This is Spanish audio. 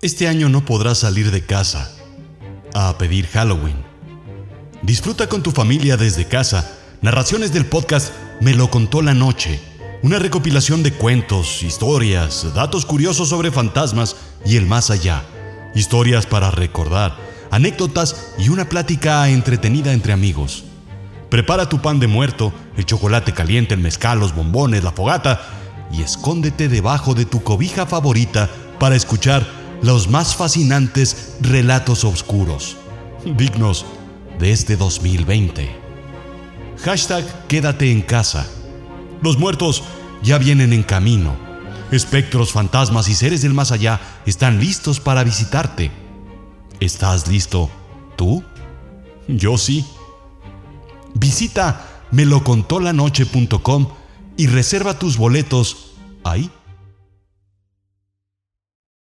Este año no podrás salir de casa a pedir Halloween. Disfruta con tu familia desde casa narraciones del podcast Me lo contó la noche, una recopilación de cuentos, historias, datos curiosos sobre fantasmas y el más allá, historias para recordar, anécdotas y una plática entretenida entre amigos. Prepara tu pan de muerto, el chocolate caliente, el mezcal, los bombones, la fogata y escóndete debajo de tu cobija favorita para escuchar los más fascinantes relatos oscuros, dignos de este 2020. Hashtag quédate en casa. Los muertos ya vienen en camino. Espectros, fantasmas y seres del más allá están listos para visitarte. ¿Estás listo tú? Yo sí. Visita melocontolanoche.com y reserva tus boletos ahí